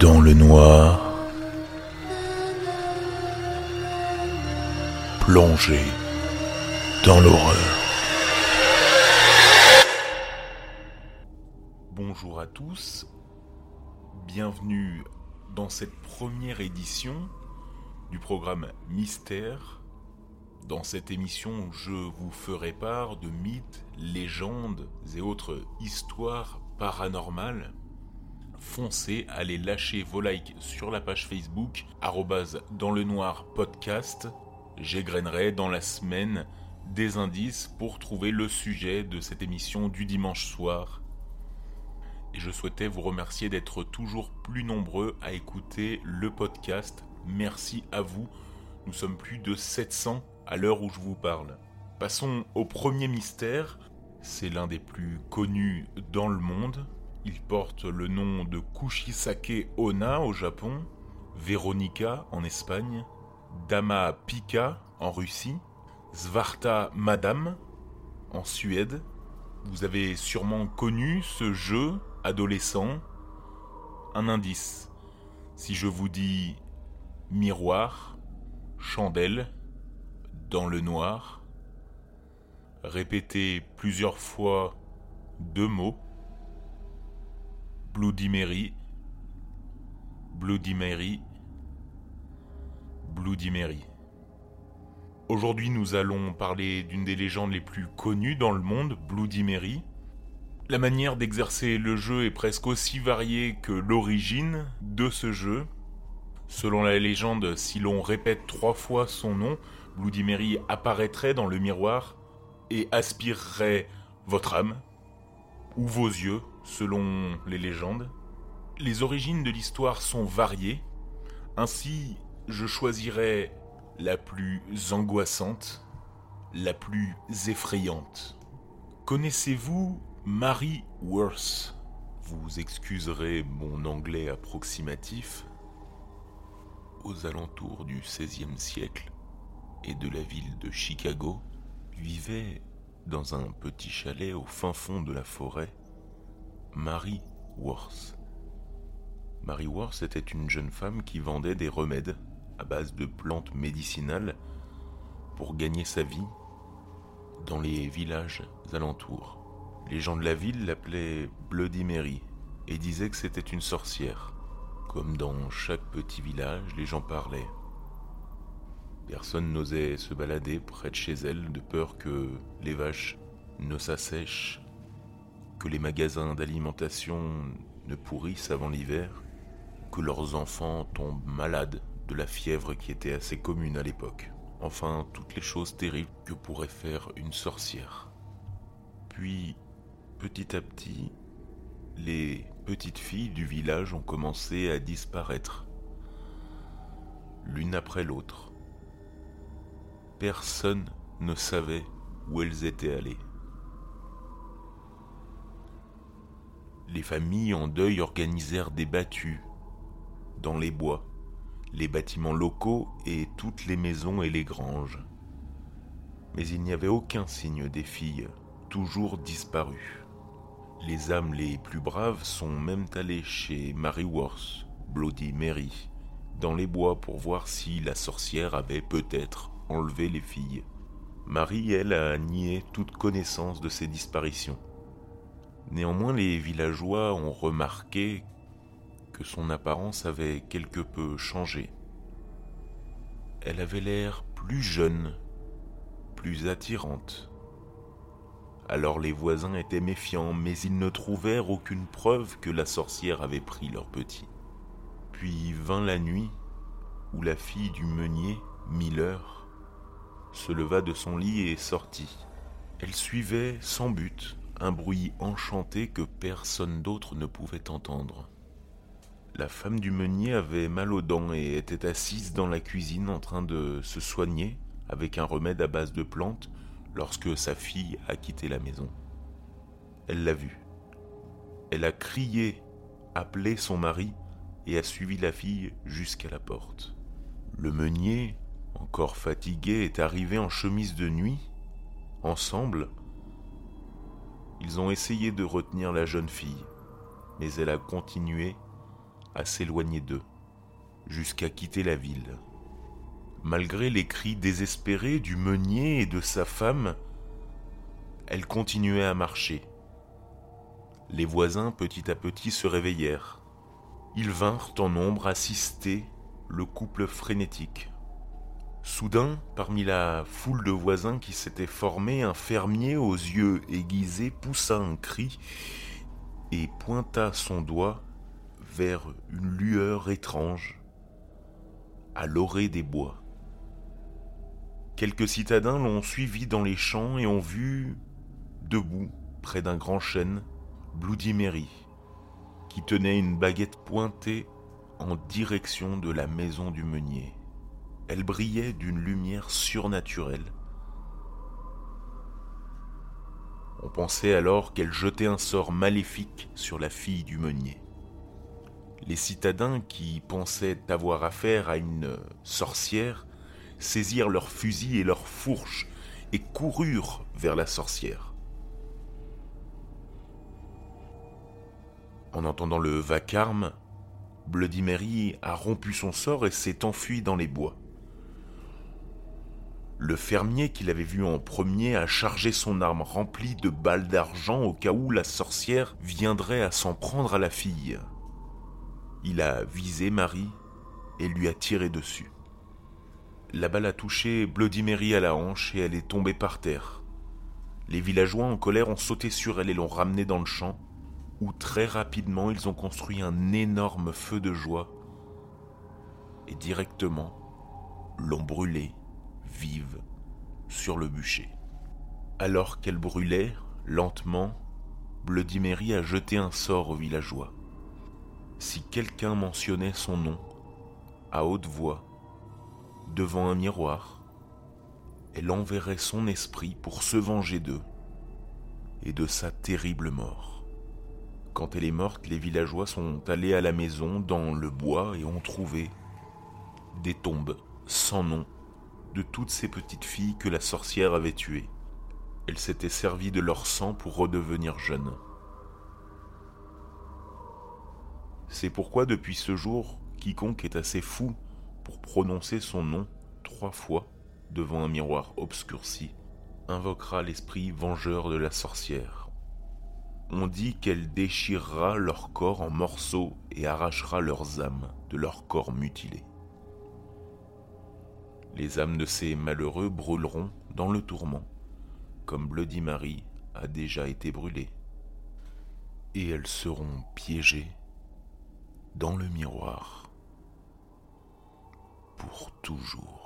dans le noir, plongé dans l'horreur. Bonjour à tous, bienvenue dans cette première édition du programme Mystère. Dans cette émission, je vous ferai part de mythes, légendes et autres histoires paranormales foncez, allez lâcher vos likes sur la page Facebook, dans le noir podcast. J'égrainerai dans la semaine des indices pour trouver le sujet de cette émission du dimanche soir. Et je souhaitais vous remercier d'être toujours plus nombreux à écouter le podcast. Merci à vous. Nous sommes plus de 700 à l'heure où je vous parle. Passons au premier mystère. C'est l'un des plus connus dans le monde. Il porte le nom de Kushisake Ona au Japon, Veronica en Espagne, Dama Pika en Russie, Svarta Madame en Suède. Vous avez sûrement connu ce jeu adolescent. Un indice. Si je vous dis miroir, chandelle, dans le noir, répétez plusieurs fois deux mots. Bloody Mary, Bloody Mary, Bloody Mary. Aujourd'hui, nous allons parler d'une des légendes les plus connues dans le monde, Bloody Mary. La manière d'exercer le jeu est presque aussi variée que l'origine de ce jeu. Selon la légende, si l'on répète trois fois son nom, Bloody Mary apparaîtrait dans le miroir et aspirerait votre âme ou vos yeux selon les légendes. Les origines de l'histoire sont variées, ainsi je choisirai la plus angoissante, la plus effrayante. Connaissez-vous Mary Worth? Vous excuserez mon anglais approximatif. Aux alentours du XVIe siècle et de la ville de Chicago, vivait dans un petit chalet au fin fond de la forêt Mary Worth. Mary Worth était une jeune femme qui vendait des remèdes à base de plantes médicinales pour gagner sa vie dans les villages alentours. Les gens de la ville l'appelaient Bloody Mary et disaient que c'était une sorcière. Comme dans chaque petit village, les gens parlaient. Personne n'osait se balader près de chez elle de peur que les vaches ne s'assèchent que les magasins d'alimentation ne pourrissent avant l'hiver, que leurs enfants tombent malades de la fièvre qui était assez commune à l'époque. Enfin, toutes les choses terribles que pourrait faire une sorcière. Puis, petit à petit, les petites filles du village ont commencé à disparaître, l'une après l'autre. Personne ne savait où elles étaient allées. Les familles en deuil organisèrent des battues dans les bois, les bâtiments locaux et toutes les maisons et les granges. Mais il n'y avait aucun signe des filles, toujours disparues. Les âmes les plus braves sont même allées chez Mary Worth, Bloody Mary, dans les bois pour voir si la sorcière avait peut-être enlevé les filles. Marie, elle, a nié toute connaissance de ces disparitions. Néanmoins, les villageois ont remarqué que son apparence avait quelque peu changé. Elle avait l'air plus jeune, plus attirante. Alors les voisins étaient méfiants, mais ils ne trouvèrent aucune preuve que la sorcière avait pris leur petit. Puis vint la nuit où la fille du meunier, Miller, se leva de son lit et sortit. Elle suivait sans but un bruit enchanté que personne d'autre ne pouvait entendre. La femme du meunier avait mal aux dents et était assise dans la cuisine en train de se soigner avec un remède à base de plantes lorsque sa fille a quitté la maison. Elle l'a vue. Elle a crié, appelé son mari et a suivi la fille jusqu'à la porte. Le meunier, encore fatigué, est arrivé en chemise de nuit. Ensemble, ils ont essayé de retenir la jeune fille, mais elle a continué à s'éloigner d'eux, jusqu'à quitter la ville. Malgré les cris désespérés du meunier et de sa femme, elle continuait à marcher. Les voisins petit à petit se réveillèrent. Ils vinrent en nombre assister le couple frénétique. Soudain, parmi la foule de voisins qui s'était formée, un fermier aux yeux aiguisés poussa un cri et pointa son doigt vers une lueur étrange à l'orée des bois. Quelques citadins l'ont suivi dans les champs et ont vu, debout près d'un grand chêne, Bloody Mary, qui tenait une baguette pointée en direction de la maison du meunier. Elle brillait d'une lumière surnaturelle. On pensait alors qu'elle jetait un sort maléfique sur la fille du meunier. Les citadins qui pensaient avoir affaire à une sorcière saisirent leurs fusils et leurs fourches et coururent vers la sorcière. En entendant le vacarme, Bloody Mary a rompu son sort et s'est enfui dans les bois. Le fermier qui l'avait vu en premier a chargé son arme remplie de balles d'argent au cas où la sorcière viendrait à s'en prendre à la fille. Il a visé Marie et lui a tiré dessus. La balle a touché Bloody Mary à la hanche et elle est tombée par terre. Les villageois en colère ont sauté sur elle et l'ont ramenée dans le champ où très rapidement ils ont construit un énorme feu de joie et directement l'ont brûlée vive sur le bûcher. Alors qu'elle brûlait, lentement, Bloody Mary a jeté un sort aux villageois. Si quelqu'un mentionnait son nom, à haute voix, devant un miroir, elle enverrait son esprit pour se venger d'eux et de sa terrible mort. Quand elle est morte, les villageois sont allés à la maison dans le bois et ont trouvé des tombes sans nom de toutes ces petites filles que la sorcière avait tuées. Elle s'était servie de leur sang pour redevenir jeune. C'est pourquoi depuis ce jour, quiconque est assez fou pour prononcer son nom trois fois devant un miroir obscurci invoquera l'esprit vengeur de la sorcière on dit qu'elle déchirera leur corps en morceaux et arrachera leurs âmes de leur corps mutilé. Les âmes de ces malheureux brûleront dans le tourment, comme Bloody Mary a déjà été brûlée, et elles seront piégées dans le miroir pour toujours.